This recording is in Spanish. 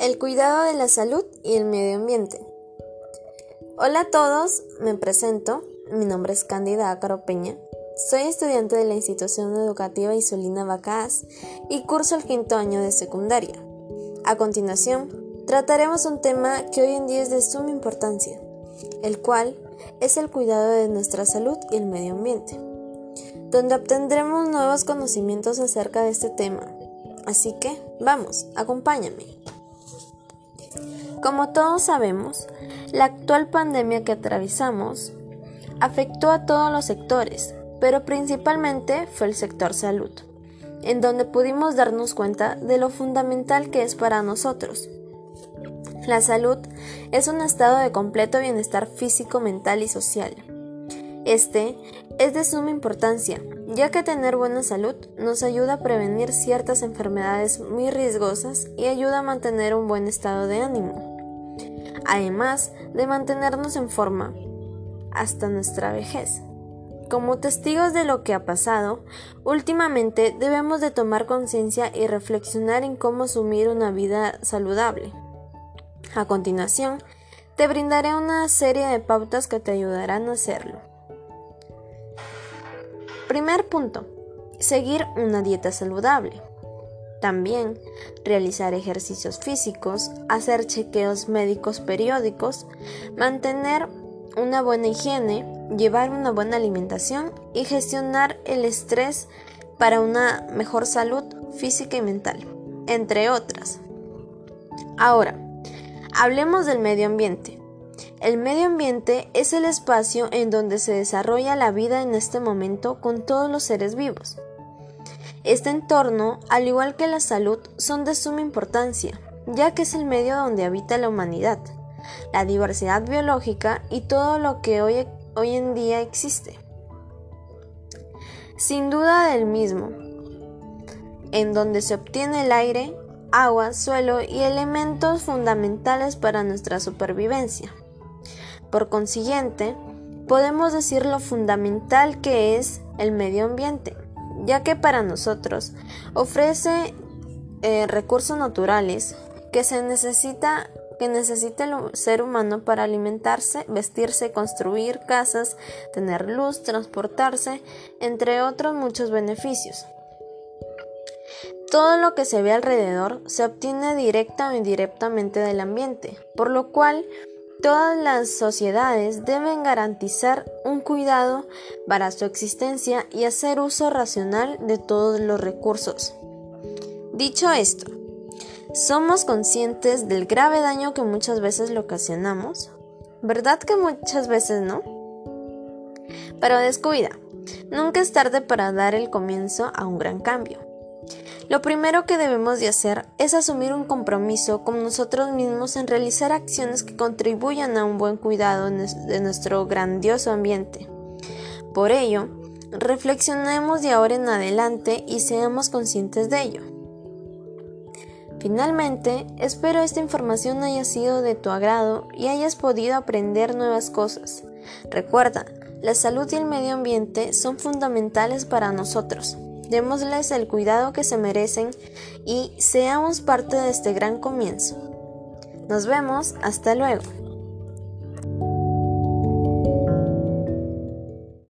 El cuidado de la salud y el medio ambiente. Hola a todos, me presento. Mi nombre es Cándida Ácaro Peña. Soy estudiante de la institución educativa Isolina Bacás y curso el quinto año de secundaria. A continuación, trataremos un tema que hoy en día es de suma importancia, el cual es el cuidado de nuestra salud y el medio ambiente, donde obtendremos nuevos conocimientos acerca de este tema. Así que, vamos, acompáñame. Como todos sabemos, la actual pandemia que atravesamos afectó a todos los sectores, pero principalmente fue el sector salud, en donde pudimos darnos cuenta de lo fundamental que es para nosotros. La salud es un estado de completo bienestar físico, mental y social. Este es de suma importancia, ya que tener buena salud nos ayuda a prevenir ciertas enfermedades muy riesgosas y ayuda a mantener un buen estado de ánimo además de mantenernos en forma hasta nuestra vejez. Como testigos de lo que ha pasado, últimamente debemos de tomar conciencia y reflexionar en cómo asumir una vida saludable. A continuación, te brindaré una serie de pautas que te ayudarán a hacerlo. Primer punto. Seguir una dieta saludable. También realizar ejercicios físicos, hacer chequeos médicos periódicos, mantener una buena higiene, llevar una buena alimentación y gestionar el estrés para una mejor salud física y mental, entre otras. Ahora, hablemos del medio ambiente. El medio ambiente es el espacio en donde se desarrolla la vida en este momento con todos los seres vivos. Este entorno, al igual que la salud, son de suma importancia, ya que es el medio donde habita la humanidad, la diversidad biológica y todo lo que hoy, hoy en día existe. Sin duda del mismo, en donde se obtiene el aire, agua, suelo y elementos fundamentales para nuestra supervivencia. Por consiguiente, podemos decir lo fundamental que es el medio ambiente ya que para nosotros ofrece eh, recursos naturales que se necesita que necesita el ser humano para alimentarse, vestirse, construir casas, tener luz, transportarse, entre otros muchos beneficios. Todo lo que se ve alrededor se obtiene directa o indirectamente del ambiente, por lo cual Todas las sociedades deben garantizar un cuidado para su existencia y hacer uso racional de todos los recursos. Dicho esto, ¿somos conscientes del grave daño que muchas veces le ocasionamos? ¿Verdad que muchas veces no? Pero descuida, nunca es tarde para dar el comienzo a un gran cambio. Lo primero que debemos de hacer es asumir un compromiso con nosotros mismos en realizar acciones que contribuyan a un buen cuidado de nuestro grandioso ambiente. Por ello, reflexionemos de ahora en adelante y seamos conscientes de ello. Finalmente, espero esta información haya sido de tu agrado y hayas podido aprender nuevas cosas. Recuerda, la salud y el medio ambiente son fundamentales para nosotros. Démosles el cuidado que se merecen y seamos parte de este gran comienzo. Nos vemos, hasta luego.